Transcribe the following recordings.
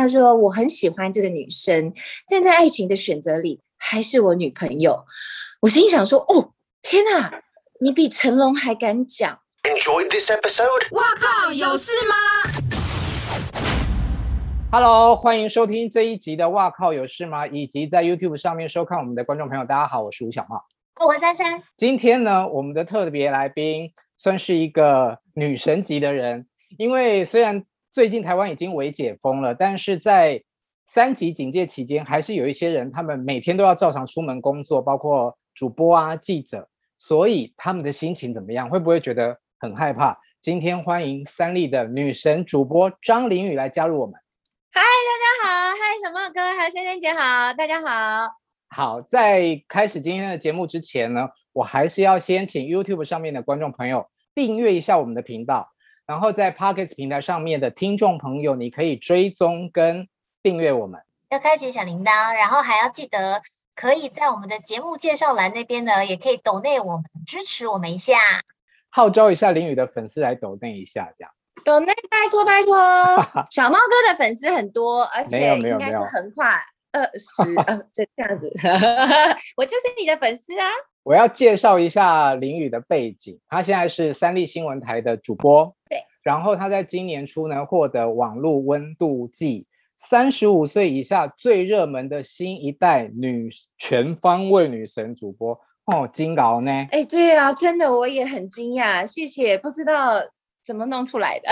他说我很喜欢这个女生，但在爱情的选择里还是我女朋友。我心想说，哦，天哪，你比成龙还敢讲。Enjoy this episode。哇靠，有事吗？Hello，欢迎收听这一集的《哇靠有事吗》，以及在 YouTube 上面收看我们的观众朋友，大家好，我是吴小茂，我是珊珊。今天呢，我们的特别来宾算是一个女神级的人，因为虽然最近台湾已经微解封了，但是在三级警戒期间，还是有一些人，他们每天都要照常出门工作，包括主播啊、记者，所以他们的心情怎么样？会不会觉得很害怕？今天欢迎三立的女神主播张玲雨来加入我们。嗨，大家好，嗨，小帽哥，还有珊珊姐好，大家好。好，在开始今天的节目之前呢，我还是要先请 YouTube 上面的观众朋友订阅一下我们的频道。然后在 Podcast 平台上面的听众朋友，你可以追踪跟订阅我们，要开启小铃铛，然后还要记得可以在我们的节目介绍栏那边呢，也可以抖内我们支持我们一下，号召一下林宇的粉丝来抖内一下，这样。抖内拜托拜托，小猫哥的粉丝很多，而且应该是横跨二十呃 这这样子，我就是你的粉丝啊。我要介绍一下林宇的背景，他现在是三立新闻台的主播，对。然后他在今年初呢获得网络温度计三十五岁以下最热门的新一代女全方位女神主播哦，金劳呢？哎，对啊，真的我也很惊讶，谢谢，不知道怎么弄出来的，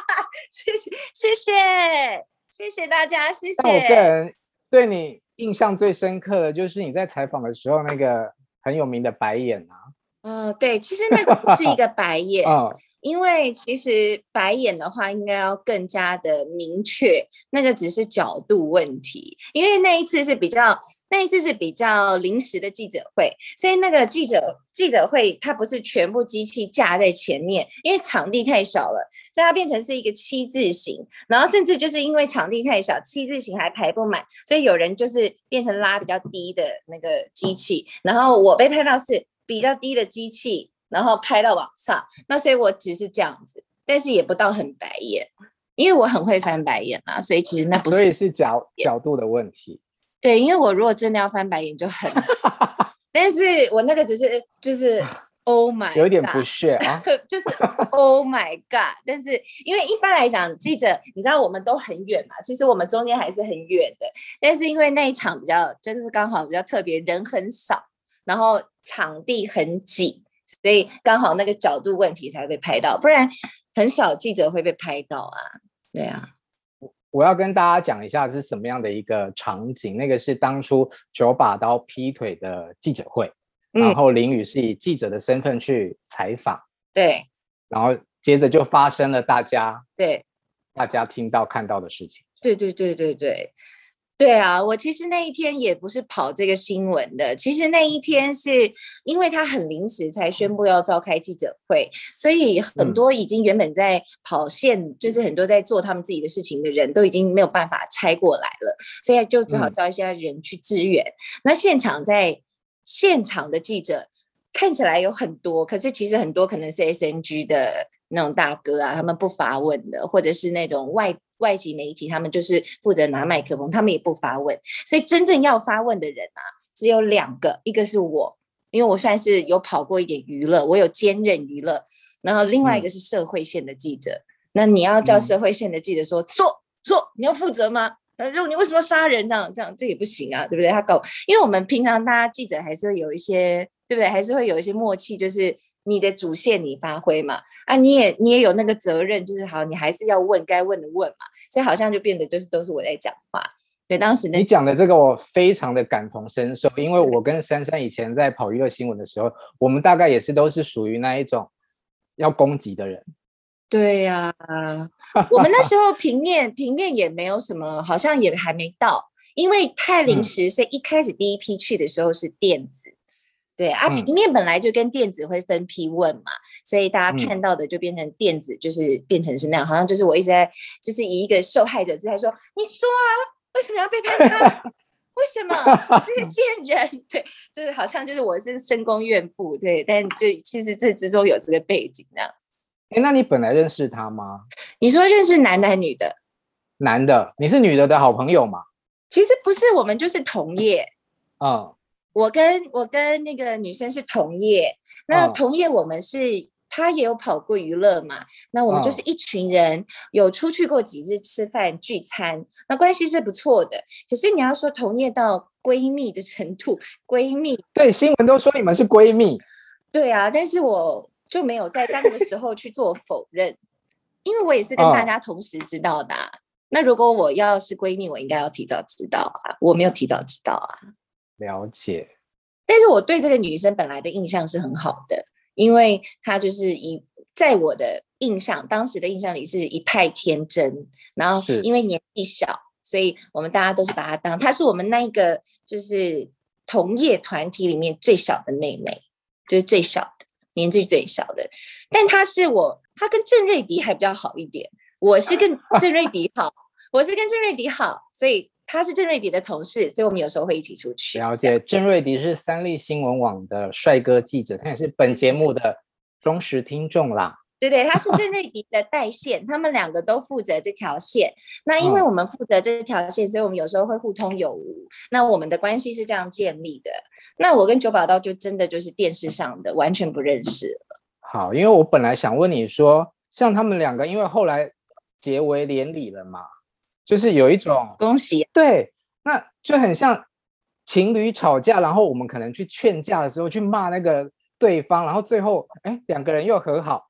谢谢谢谢谢谢大家，谢谢。但我个人对你印象最深刻的就是你在采访的时候那个。很有名的白眼啊，嗯、呃，对，其实那个不是一个白眼，嗯，因为其实白眼的话应该要更加的明确，那个只是角度问题，因为那一次是比较，那一次是比较临时的记者会，所以那个记者记者会它不是全部机器架在前面，因为场地太小了，所以它变成是一个七字形，然后甚至就是因为场地太小，七字形还排不满，所以有人就是变成拉比较低的那个机器，然后我被拍到是。比较低的机器，然后拍到网上，那所以我只是这样子，但是也不到很白眼，因为我很会翻白眼啊，所以其实那不是，所以是角角度的问题。对，因为我如果真的要翻白眼就很，但是我那个只是 就是 Oh my God，有点不屑啊，就是 Oh my God，但是因为一般来讲记者，你知道我们都很远嘛，其实我们中间还是很远的，但是因为那一场比较真的是刚好比较特别，人很少。然后场地很挤，所以刚好那个角度问题才被拍到，不然很少记者会被拍到啊。对啊，我要跟大家讲一下是什么样的一个场景。那个是当初九把刀劈腿的记者会，嗯、然后林宇是以记者的身份去采访，对，然后接着就发生了大家对大家听到看到的事情。对对对对对。对啊，我其实那一天也不是跑这个新闻的。其实那一天是因为他很临时才宣布要召开记者会，所以很多已经原本在跑线，就是很多在做他们自己的事情的人都已经没有办法拆过来了，所以就只好叫一些人去支援。那现场在现场的记者看起来有很多，可是其实很多可能是 SNG 的那种大哥啊，他们不发问的，或者是那种外。外籍媒体，他们就是负责拿麦克风，他们也不发问，所以真正要发问的人啊，只有两个，一个是我，因为我算是有跑过一点娱乐，我有兼任娱乐，然后另外一个是社会线的记者。嗯、那你要叫社会线的记者说、嗯、说说，你要负责吗？他说你为什么杀人这样这样，这也不行啊，对不对？他搞，因为我们平常大家记者还是会有一些，对不对？还是会有一些默契，就是。你的主线你发挥嘛，啊，你也你也有那个责任，就是好，你还是要问该问的问嘛，所以好像就变得就是都是我在讲话。所以当时你讲的这个我非常的感同身受，因为我跟珊珊以前在跑娱乐新闻的时候，我们大概也是都是属于那一种要攻击的人。对呀、啊，我们那时候平面平面也没有什么，好像也还没到，因为太临时，所以一开始第一批去的时候是电子。嗯对啊，平面本来就跟电子会分批问嘛，嗯、所以大家看到的就变成电子，就是变成是那样，嗯、好像就是我一直在，就是以一个受害者姿态说，你说啊，为什么要背叛他？为什么这个贱人？对，就是好像就是我是深宫怨妇，对，但就其实这之中有这个背景那样。哎，那你本来认识他吗？你说认识男的还是女的？男的，你是女的的好朋友吗？其实不是，我们就是同业。嗯，我跟我跟那个女生是同业，那同业我们是。嗯他也有跑过娱乐嘛？那我们就是一群人，哦、有出去过几次吃饭聚餐，那关系是不错的。可是你要说同业到闺蜜的程度，闺蜜 对新闻都说你们是闺蜜，对啊，但是我就没有在那个时候去做否认，因为我也是跟大家同时知道的、啊。哦、那如果我要是闺蜜，我应该要提早知道啊，我没有提早知道啊。了解，但是我对这个女生本来的印象是很好的。因为她就是一，在我的印象，当时的印象里是一派天真，然后因为年纪小，所以我们大家都是把她当，她是我们那一个就是同业团体里面最小的妹妹，就是最小的，年纪最小的。但她是我，她跟郑瑞迪还比较好一点，我是跟郑瑞迪好，我是跟郑瑞迪好，所以。他是郑瑞迪的同事，所以我们有时候会一起出去。了解，郑瑞迪是三立新闻网的帅哥记者，他也是本节目的忠实听众啦。对对，他是郑瑞迪的代线，他们两个都负责这条线。那因为我们负责这条线，所以我们有时候会互通有无。那我们的关系是这样建立的。那我跟九宝刀就真的就是电视上的，完全不认识了。好，因为我本来想问你说，像他们两个，因为后来结为连理了嘛。就是有一种恭喜，对，那就很像情侣吵架，然后我们可能去劝架的时候去骂那个对方，然后最后哎两个人又和好，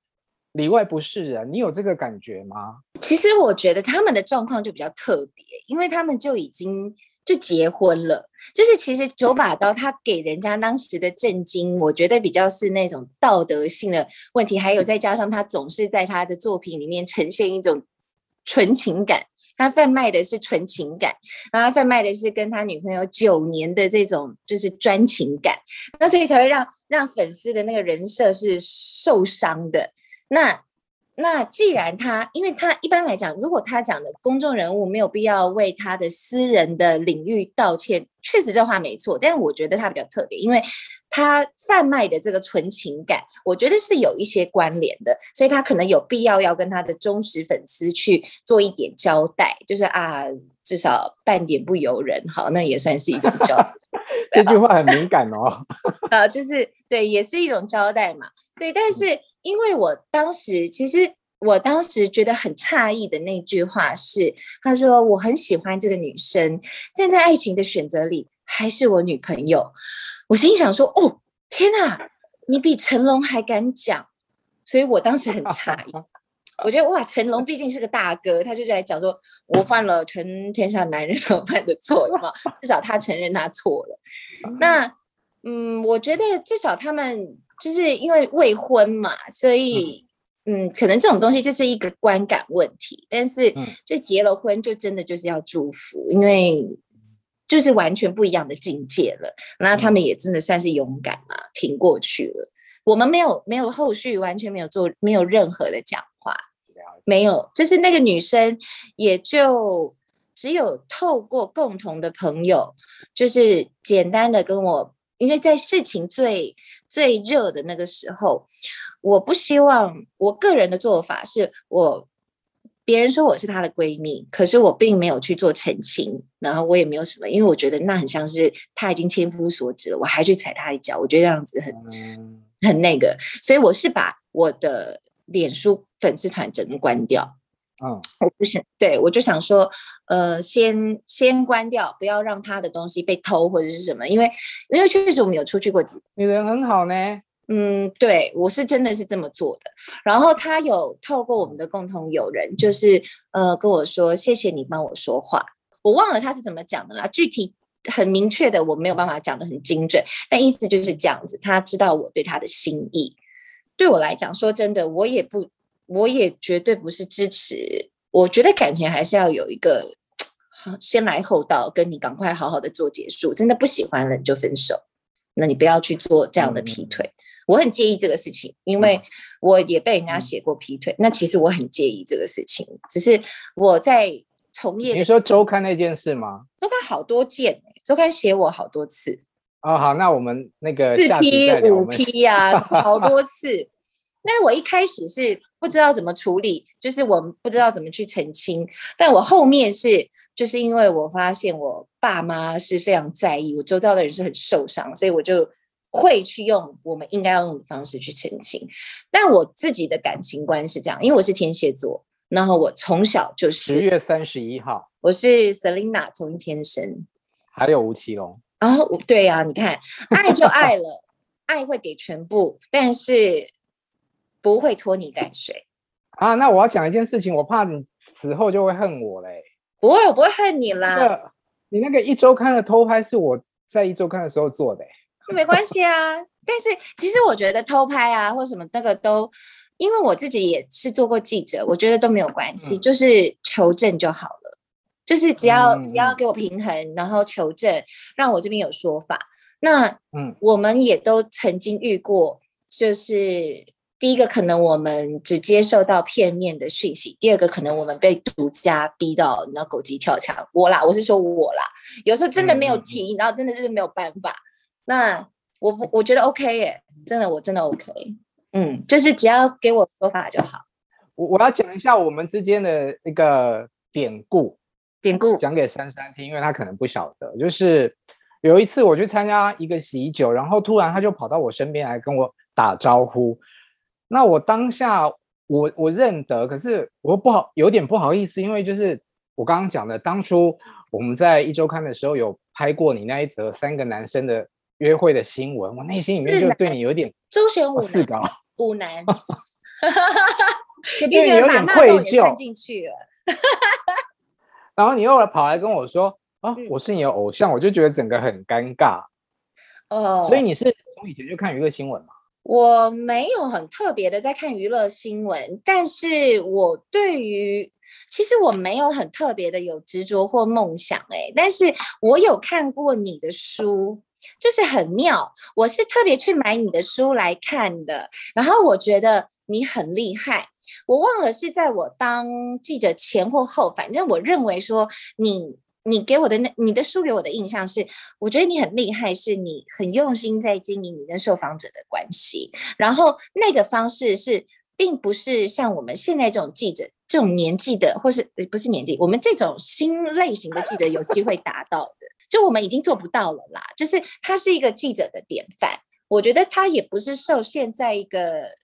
里外不是人，你有这个感觉吗？其实我觉得他们的状况就比较特别，因为他们就已经就结婚了，就是其实九把刀他给人家当时的震惊，我觉得比较是那种道德性的问题，还有再加上他总是在他的作品里面呈现一种。纯情感，他贩卖的是纯情感，然后他贩卖的是跟他女朋友九年的这种就是专情感，那所以才会让让粉丝的那个人设是受伤的。那那既然他，因为他一般来讲，如果他讲的公众人物没有必要为他的私人的领域道歉，确实这话没错。但是我觉得他比较特别，因为他贩卖的这个纯情感，我觉得是有一些关联的，所以他可能有必要要跟他的忠实粉丝去做一点交代，就是啊，至少半点不由人，好，那也算是一种交代。这句话很敏感哦。啊，就是对，也是一种交代嘛。对，但是。因为我当时，其实我当时觉得很诧异的那句话是，他说我很喜欢这个女生，但在爱情的选择里还是我女朋友。我心想说，哦，天哪，你比成龙还敢讲，所以我当时很诧异。我觉得哇，成龙毕竟是个大哥，他就在讲说，我犯了全天下男人都犯的错，有没有？至少他承认他错了。那嗯，我觉得至少他们。就是因为未婚嘛，所以嗯，可能这种东西就是一个观感问题。但是就结了婚，就真的就是要祝福，因为就是完全不一样的境界了。那他们也真的算是勇敢啊，挺过去了。我们没有没有后续，完全没有做，没有任何的讲话，没有。就是那个女生，也就只有透过共同的朋友，就是简单的跟我。因为在事情最最热的那个时候，我不希望我个人的做法是我别人说我是她的闺蜜，可是我并没有去做澄清，然后我也没有什么，因为我觉得那很像是她已经千夫所指了，我还去踩她一脚，我觉得这样子很很那个，所以我是把我的脸书粉丝团整个关掉。嗯，我不想，对，我就想说，呃，先先关掉，不要让他的东西被偷或者是什么，因为因为确实我们有出去过几，你人很好呢。嗯，对，我是真的是这么做的。然后他有透过我们的共同友人，就是呃跟我说，谢谢你帮我说话。我忘了他是怎么讲的啦，具体很明确的我没有办法讲得很精准，但意思就是这样子，他知道我对他的心意。对我来讲，说真的，我也不。我也绝对不是支持，我觉得感情还是要有一个好 先来后到，跟你赶快好好的做结束。真的不喜欢了，你就分手。那你不要去做这样的劈腿。嗯、我很介意这个事情，因为我也被人家写过劈腿。嗯、那其实我很介意这个事情，只是我在从业。你说周刊那件事吗？周刊好多件，周刊写我好多次。哦，好，那我们那个四批五批呀，好多次。那我一开始是不知道怎么处理，就是我不知道怎么去澄清。但我后面是，就是因为我发现我爸妈是非常在意，我周遭的人是很受伤，所以我就会去用我们应该要用的方式去澄清。但我自己的感情观是这样，因为我是天蝎座，然后我从小就是十月三十一号，我是 Selina 同一天生，还有吴奇隆。然后对呀、啊，你看，爱就爱了，爱会给全部，但是。不会拖泥带水啊！那我要讲一件事情，我怕你死后就会恨我嘞。不会，我不会恨你啦。那个、你那个一周刊的偷拍是我在一周刊的时候做的，没关系啊。但是其实我觉得偷拍啊或什么那个都，因为我自己也是做过记者，我觉得都没有关系，嗯、就是求证就好了。就是只要、嗯、只要给我平衡，然后求证，让我这边有说法。那嗯，我们也都曾经遇过，就是。第一个可能我们只接受到片面的讯息，第二个可能我们被独家逼到，然后狗急跳墙。我啦，我是说我啦，有时候真的没有提，然后真的就是没有办法。那我不，我觉得 OK 耶，真的，我真的 OK。嗯，就是只要给我说法就好。我我要讲一下我们之间的一个典故，典故讲给珊珊听，因为她可能不晓得。就是有一次我去参加一个喜酒，然后突然他就跑到我身边来跟我打招呼。那我当下我我认得，可是我不好，有点不好意思，因为就是我刚刚讲的，当初我们在一周刊的时候有拍过你那一则三个男生的约会的新闻，我内心里面就对你有点周旋五四个五男，就对你有点愧疚进去了，然后你又跑来跟我说啊，我是你的偶像，我就觉得整个很尴尬哦，所以你是从以前就看娱乐新闻吗？我没有很特别的在看娱乐新闻，但是我对于其实我没有很特别的有执着或梦想哎，但是我有看过你的书，就是很妙。我是特别去买你的书来看的，然后我觉得你很厉害。我忘了是在我当记者前或后，反正我认为说你。你给我的那你的书给我的印象是，我觉得你很厉害，是你很用心在经营你跟受访者的关系，然后那个方式是，并不是像我们现在这种记者这种年纪的，或是不是年纪，我们这种新类型的记者有机会达到的，就我们已经做不到了啦。就是他是一个记者的典范，我觉得他也不是受限在一个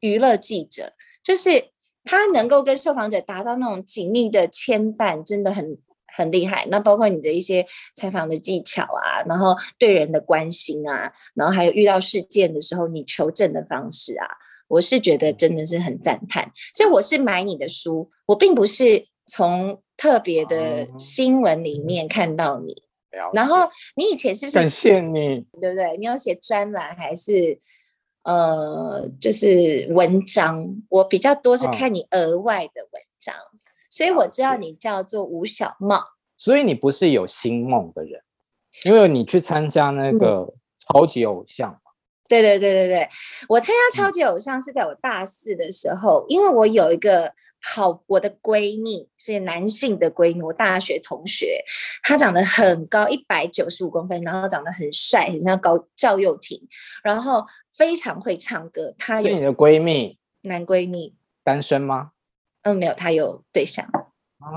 娱乐记者，就是他能够跟受访者达到那种紧密的牵绊，真的很。很厉害，那包括你的一些采访的技巧啊，然后对人的关心啊，然后还有遇到事件的时候你求证的方式啊，我是觉得真的是很赞叹。所以我是买你的书，我并不是从特别的新闻里面看到你。嗯、然后你以前是不是？感谢你，对不对？你有写专栏还是呃，就是文章？我比较多是看你额外的文所以我知道你叫做吴小茂，所以你不是有星梦的人，因为你去参加那个超级偶像、嗯、对对对对对，我参加超级偶像是在我大四的时候，嗯、因为我有一个好我的闺蜜是男性的闺蜜，我大学同学，他长得很高，一百九十五公分，然后长得很帅，很像高赵又廷，然后非常会唱歌。他有你的闺蜜，男闺蜜。单身吗？嗯，没有，他有对象。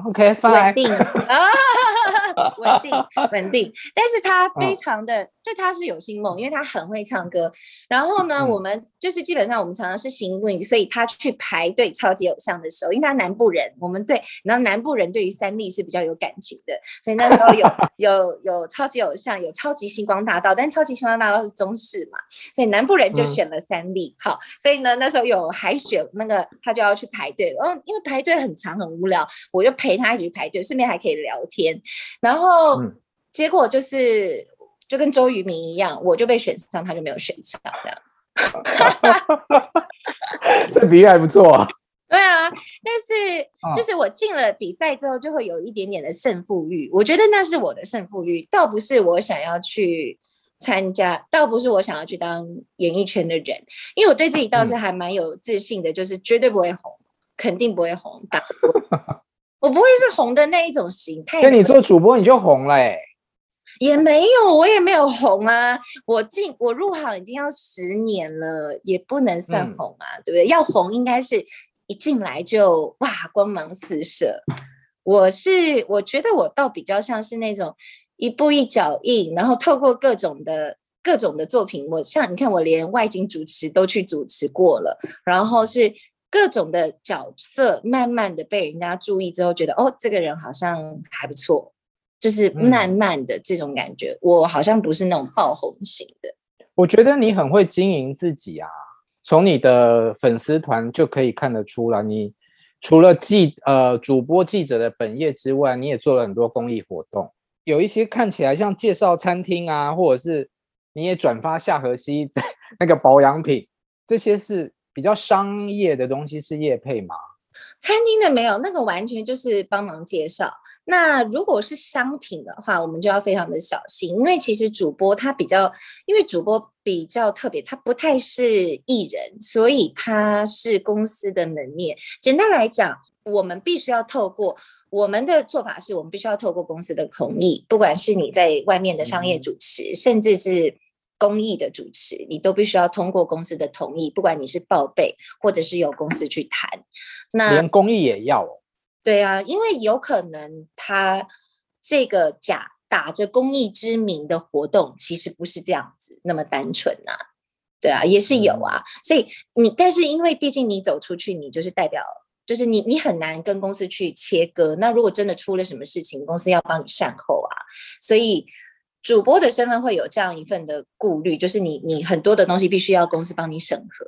OK，稳定。啊，稳定稳定，但是他非常的，哦、就他是有星梦，因为他很会唱歌。然后呢，嗯、我们就是基本上我们常常是行运，所以他去排队超级偶像的时候，因为他南部人，我们对，然后南部人对于三立是比较有感情的，所以那时候有 有有超级偶像，有超级星光大道，但超级星光大道是中式嘛，所以南部人就选了三立。嗯、好，所以呢，那时候有海选，那个他就要去排队，然后因为排队很长很无聊，我就。陪他一起去排队，顺便还可以聊天，然后、嗯、结果就是就跟周渝民一样，我就被选上，他就没有选上，这样。这比喻还不错啊。对啊，但是就是我进了比赛之后，就会有一点点的胜负欲。我觉得那是我的胜负欲，倒不是我想要去参加，倒不是我想要去当演艺圈的人，因为我对自己倒是还蛮有自信的，嗯、就是绝对不会红，肯定不会红，大 我不会是红的那一种形态。跟你做主播你就红了，欸，也没有，我也没有红啊。我进我入行已经要十年了，也不能算红啊，嗯、对不对？要红应该是一进来就哇光芒四射。我是我觉得我倒比较像是那种一步一脚印，然后透过各种的各种的作品，我像你看，我连外景主持都去主持过了，然后是各种的角色，慢慢的被人家注意之后，觉得哦，这个人好像还不错。就是慢慢的这种感觉，嗯、我好像不是那种爆红型的。我觉得你很会经营自己啊，从你的粉丝团就可以看得出来。你除了记呃主播记者的本业之外，你也做了很多公益活动，有一些看起来像介绍餐厅啊，或者是你也转发夏河西 那个保养品，这些是比较商业的东西，是业配吗？餐厅的没有，那个完全就是帮忙介绍。那如果是商品的话，我们就要非常的小心，因为其实主播他比较，因为主播比较特别，他不太是艺人，所以他是公司的门面。简单来讲，我们必须要透过我们的做法是，我们必须要透过公司的同意，不管是你在外面的商业主持，甚至是。公益的主持，你都必须要通过公司的同意，不管你是报备或者是由公司去谈，那连公益也要哦。对啊，因为有可能他这个假打着公益之名的活动，其实不是这样子那么单纯呐、啊。对啊，也是有啊。嗯、所以你，但是因为毕竟你走出去，你就是代表，就是你你很难跟公司去切割。那如果真的出了什么事情，公司要帮你善后啊。所以。主播的身份会有这样一份的顾虑，就是你你很多的东西必须要公司帮你审核。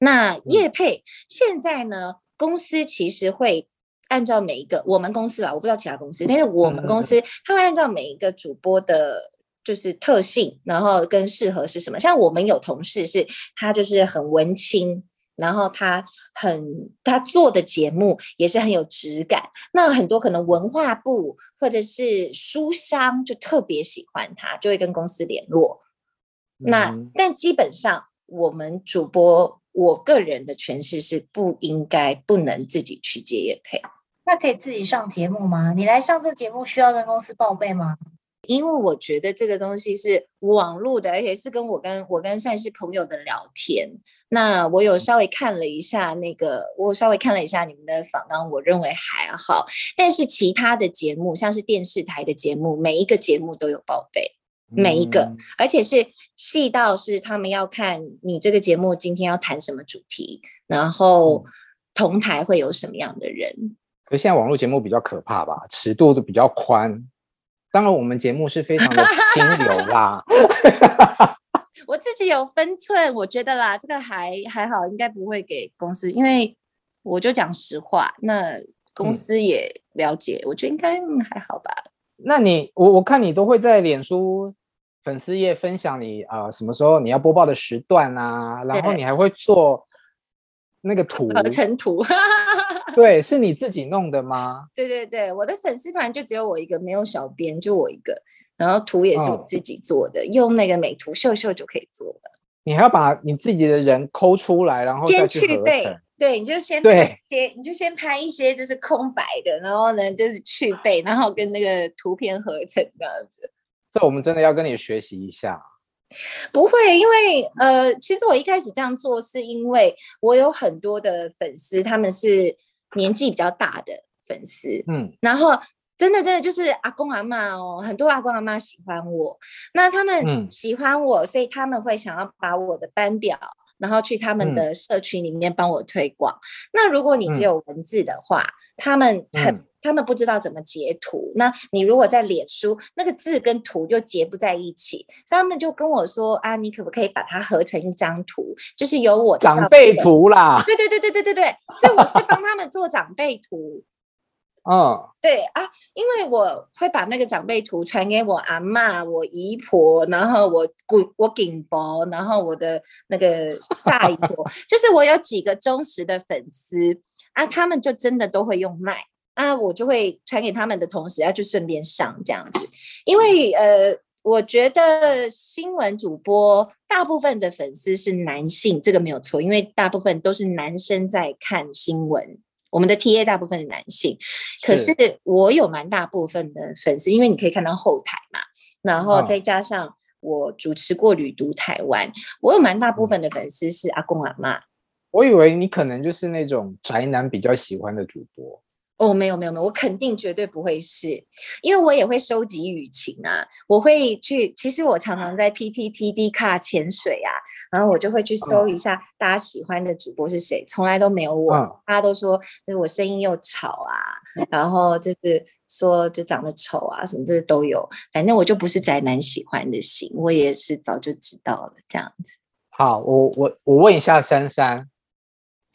那业配现在呢，公司其实会按照每一个我们公司啦，我不知道其他公司，但是我们公司他会按照每一个主播的，就是特性，然后跟适合是什么。像我们有同事是，他就是很文青。然后他很，他做的节目也是很有质感。那很多可能文化部或者是书商就特别喜欢他，就会跟公司联络。那、嗯、但基本上我们主播，我个人的诠释是不应该不能自己去接业配。那可以自己上节目吗？你来上这节目需要跟公司报备吗？因为我觉得这个东西是网络的，而且是跟我跟我跟算是朋友的聊天。那我有稍微看了一下那个，我稍微看了一下你们的访纲，我认为还好。但是其他的节目，像是电视台的节目，每一个节目都有报备，每一个，嗯、而且是细到是他们要看你这个节目今天要谈什么主题，然后同台会有什么样的人。可是现在网络节目比较可怕吧，尺度都比较宽。当然，我们节目是非常的清流啦。我自己有分寸，我觉得啦，这个还还好，应该不会给公司，因为我就讲实话，那公司也了解，嗯、我觉得应该还好吧。那你我我看你都会在脸书粉丝页分享你啊、呃、什么时候你要播报的时段啊，然后你还会做那个图合成图。对，是你自己弄的吗？对对对，我的粉丝团就只有我一个，没有小编，就我一个。然后图也是我自己做的，哦、用那个美图秀秀就可以做了。你还要把你自己的人抠出来，然后再去去背。对，你就先对，你就先拍一些就是空白的，然后呢就是去背，然后跟那个图片合成这样子。这我们真的要跟你学习一下。不会，因为呃，其实我一开始这样做是因为我有很多的粉丝，他们是。年纪比较大的粉丝，嗯，然后真的真的就是阿公阿妈哦，很多阿公阿妈喜欢我，那他们喜欢我，嗯、所以他们会想要把我的班表，然后去他们的社群里面帮我推广。嗯、那如果你只有文字的话，嗯、他们很。嗯他们不知道怎么截图，那你如果在脸书，那个字跟图就截不在一起，所以他们就跟我说啊，你可不可以把它合成一张图，就是有我的长辈图啦？对对对对对对对，所以我是帮他们做长辈图。嗯，对啊，因为我会把那个长辈图传给我阿嬷、我姨婆，然后我姑、我顶伯，然后我的那个大姨婆，就是我有几个忠实的粉丝啊，他们就真的都会用麦。啊，我就会传给他们的同时，要就顺便上这样子，因为呃，我觉得新闻主播大部分的粉丝是男性，这个没有错，因为大部分都是男生在看新闻。我们的 TA 大部分是男性，可是我有蛮大部分的粉丝，因为你可以看到后台嘛，然后再加上我主持过旅读台湾，我有蛮大部分的粉丝是阿公阿妈。我以为你可能就是那种宅男比较喜欢的主播。哦，没有没有没有，我肯定绝对不会是，因为我也会收集雨情啊，我会去，其实我常常在 PTT Dcard 潜水啊，然后我就会去搜一下大家喜欢的主播是谁，从来都没有我，嗯、大家都说就是我声音又吵啊，然后就是说就长得丑啊，什么这都有，反正我就不是宅男喜欢的型，我也是早就知道了这样子。好，我我我问一下珊珊。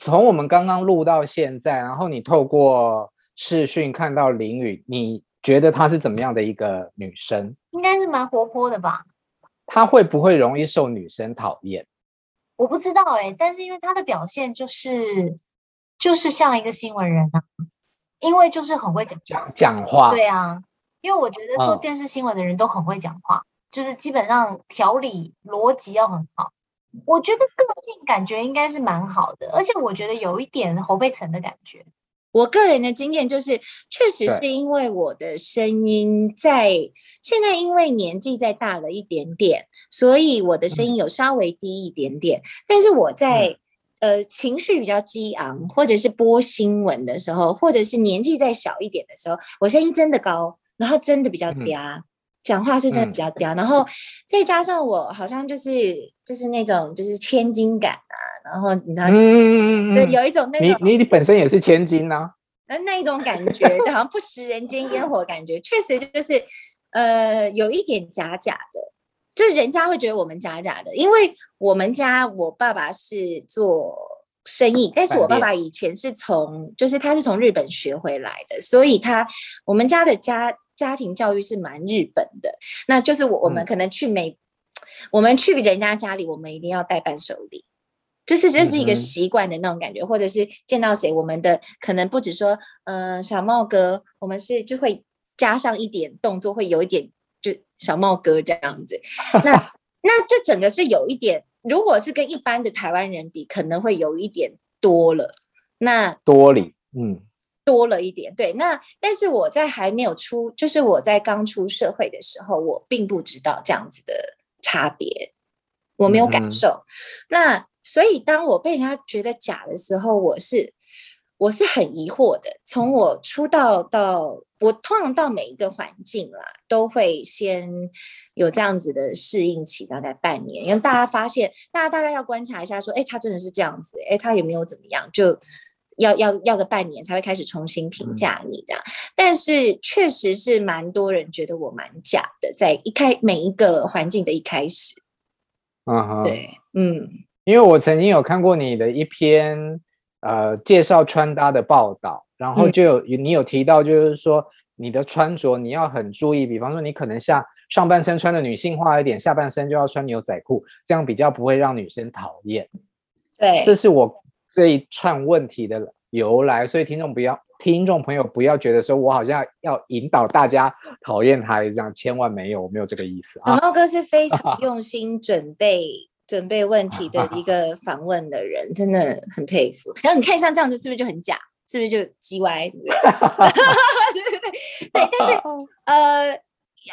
从我们刚刚录到现在，然后你透过视讯看到林雨，你觉得她是怎么样的一个女生？应该是蛮活泼的吧？她会不会容易受女生讨厌？我不知道哎、欸，但是因为她的表现就是就是像一个新闻人啊，因为就是很会讲讲讲话。对啊，因为我觉得做电视新闻的人都很会讲话，嗯、就是基本上条理逻辑要很好。我觉得个性感觉应该是蛮好的，而且我觉得有一点侯佩岑的感觉。我个人的经验就是，确实是因为我的声音在现在因为年纪再大了一点点，所以我的声音有稍微低一点点。嗯、但是我在、嗯、呃情绪比较激昂，或者是播新闻的时候，或者是年纪再小一点的时候，我声音真的高，然后真的比较嗲。嗯讲话是真的比较嗲，嗯、然后再加上我好像就是就是那种就是千金感啊，然后你知道，嗯，对，有一种那种你你本身也是千金呐、啊，那那一种感觉就好像不食人间烟火，感觉确实就是呃有一点假假的，就是人家会觉得我们假假的，因为我们家我爸爸是做生意，但是我爸爸以前是从就是他是从日本学回来的，所以他我们家的家。家庭教育是蛮日本的，那就是我我们可能去美，嗯、我们去人家家里，我们一定要带伴手礼，就是这是一个习惯的那种感觉，嗯、或者是见到谁，我们的可能不止说，嗯、呃，小茂哥，我们是就会加上一点动作，会有一点就小茂哥这样子。那那这整个是有一点，如果是跟一般的台湾人比，可能会有一点多了。那多礼，嗯。多了一点，对，那但是我在还没有出，就是我在刚出社会的时候，我并不知道这样子的差别，我没有感受。嗯、那所以当我被人家觉得假的时候，我是我是很疑惑的。从我出道到我通常到每一个环境啦，都会先有这样子的适应期，大概半年，因为大家发现，大家大概要观察一下，说，哎，他真的是这样子，哎，他有没有怎么样？就。要要要个半年才会开始重新评价你这样，但是确实是蛮多人觉得我蛮假的，在一开每一个环境的一开始，嗯哼，对，嗯，因为我曾经有看过你的一篇呃介绍穿搭的报道，然后就有、嗯、你有提到，就是说你的穿着你要很注意，比方说你可能下上半身穿的女性化一点，下半身就要穿牛仔裤，这样比较不会让女生讨厌。对，这是我。这一串问题的由来，所以听众不要，听众朋友不要觉得说我好像要引导大家讨厌他这样，千万没有，我没有这个意思啊。小茂哥是非常 用心准备准备问题的一个 访问的人，真的很佩服。然后你看像这样子，是不是就很假？是不是就叽歪？对对对，对，但是呃。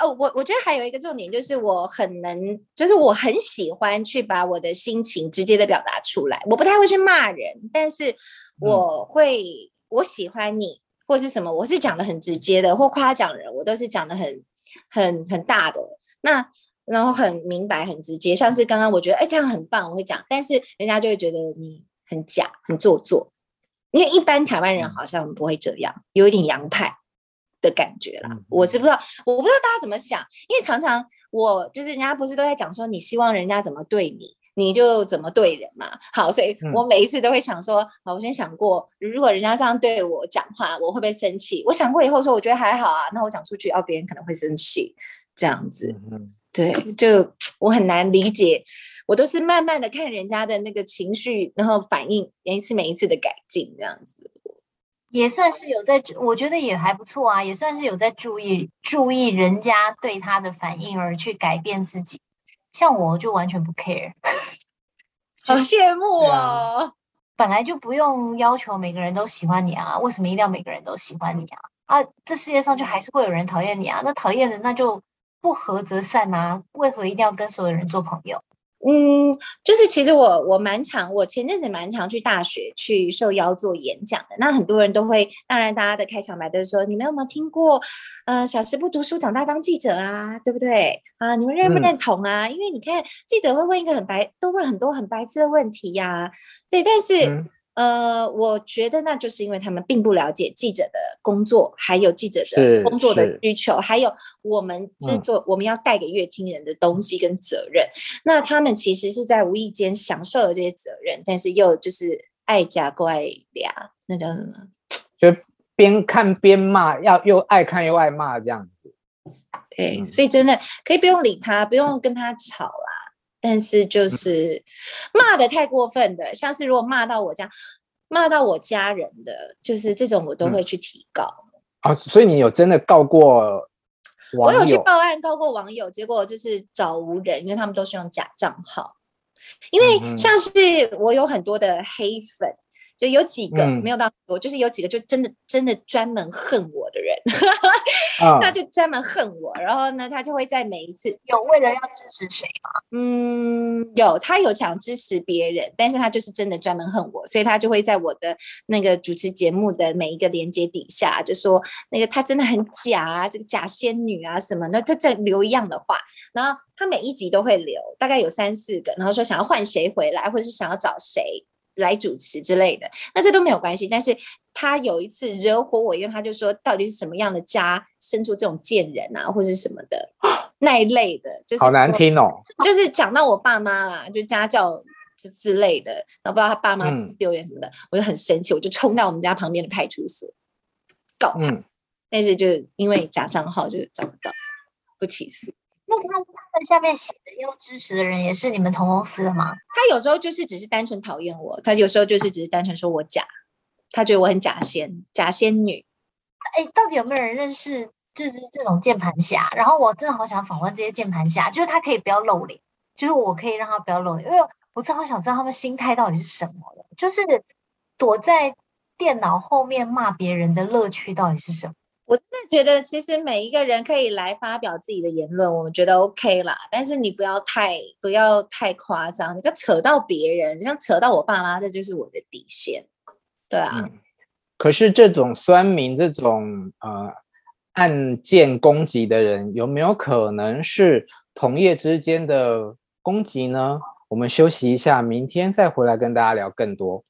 哦，我我觉得还有一个重点就是我很能，就是我很喜欢去把我的心情直接的表达出来。我不太会去骂人，但是我会，嗯、我喜欢你或是什么，我是讲的很直接的，或夸奖人，我都是讲的很很很大的。那然后很明白、很直接，像是刚刚我觉得哎这样很棒，我会讲，但是人家就会觉得你很假、很做作，因为一般台湾人好像不会这样，有一点洋派。的感觉啦，我是不知道，我不知道大家怎么想，因为常常我就是人家不是都在讲说，你希望人家怎么对你，你就怎么对人嘛。好，所以我每一次都会想说，好，我先想过，如果人家这样对我讲话，我会不会生气？我想过以后说，我觉得还好啊，那我讲出去，哦，别人可能会生气，这样子，对，就我很难理解，我都是慢慢的看人家的那个情绪，然后反应每一次每一次的改进，这样子。也算是有在，我觉得也还不错啊，也算是有在注意注意人家对他的反应而去改变自己。像我就完全不 care，好羡慕哦。本来就不用要求每个人都喜欢你啊，为什么一定要每个人都喜欢你啊？啊，这世界上就还是会有人讨厌你啊，那讨厌的那就不合则散啊，为何一定要跟所有人做朋友？嗯，就是其实我我蛮常，我前阵子蛮常去大学去受邀做演讲的。那很多人都会，当然大家的开场白都是说，你们有没有听过，呃，小时不读书，长大当记者啊，对不对？啊，你们认不认同啊？嗯、因为你看记者会问一个很白，都问很多很白痴的问题呀、啊，对，但是。嗯呃，我觉得那就是因为他们并不了解记者的工作，还有记者的工作的需求，还有我们制作、嗯、我们要带给乐听人的东西跟责任。那他们其实是在无意间享受了这些责任，但是又就是爱夹怪俩，那叫什么？就边看边骂，要又爱看又爱骂这样子。对，所以真的可以不用理他，不用跟他吵啦。但是就是骂的太过分的，像是如果骂到我家，骂到我家人的，就是这种我都会去提告。啊，所以你有真的告过网友？我有去报案告过网友，结果就是找无人，因为他们都是用假账号。因为像是我有很多的黑粉。就有几个没有到很多，嗯，就是有几个就真的真的专门恨我嗯、他就专门恨我，然后呢，他就会在每一次有为了要支持谁吗？嗯，有，他有想支持别人，但是他就是真的专门恨我，所以他就会在我的那个主持节目的每一个连接底下就说那个他真的很假啊，这个假仙女啊什么的，就在留一样的话，然后他每一集都会留，大概有三四个，然后说想要换谁回来，或是想要找谁。来主持之类的，那这都没有关系。但是他有一次惹火我，因为他就说，到底是什么样的家生出这种贱人啊，或是什么的那一类的，就是好难听哦。就是讲到我爸妈啦，就家教之之类的，然后不知道他爸妈丢人什么的，嗯，我就很生气，我就冲到我们家旁边的派出所告他。嗯，但是就因为假账号就找不到，不起诉。那他他们下面写的要支持的人也是你们同公司的吗？他有时候就是只是单纯讨厌我，他有时候就是只是单纯说我假，他觉得我很假仙假仙女。哎，到底有没有人认识就是这种键盘侠？然后我真的好想访问这些键盘侠，就是他可以不要露脸，就是我可以让他不要露脸，因为我真的好想知道他们心态到底是什么的，就是躲在电脑后面骂别人的乐趣到底是什么？我真的觉得，其实每一个人可以来发表自己的言论，我们觉得 OK 啦。但是你不要太不要太夸张，你不要扯到别人，像扯到我爸妈，这就是我的底线。对啊。可是这种酸民，这种呃案件攻击的人，有没有可能是同业之间的攻击呢？我们休息一下，明天再回来跟大家聊更多。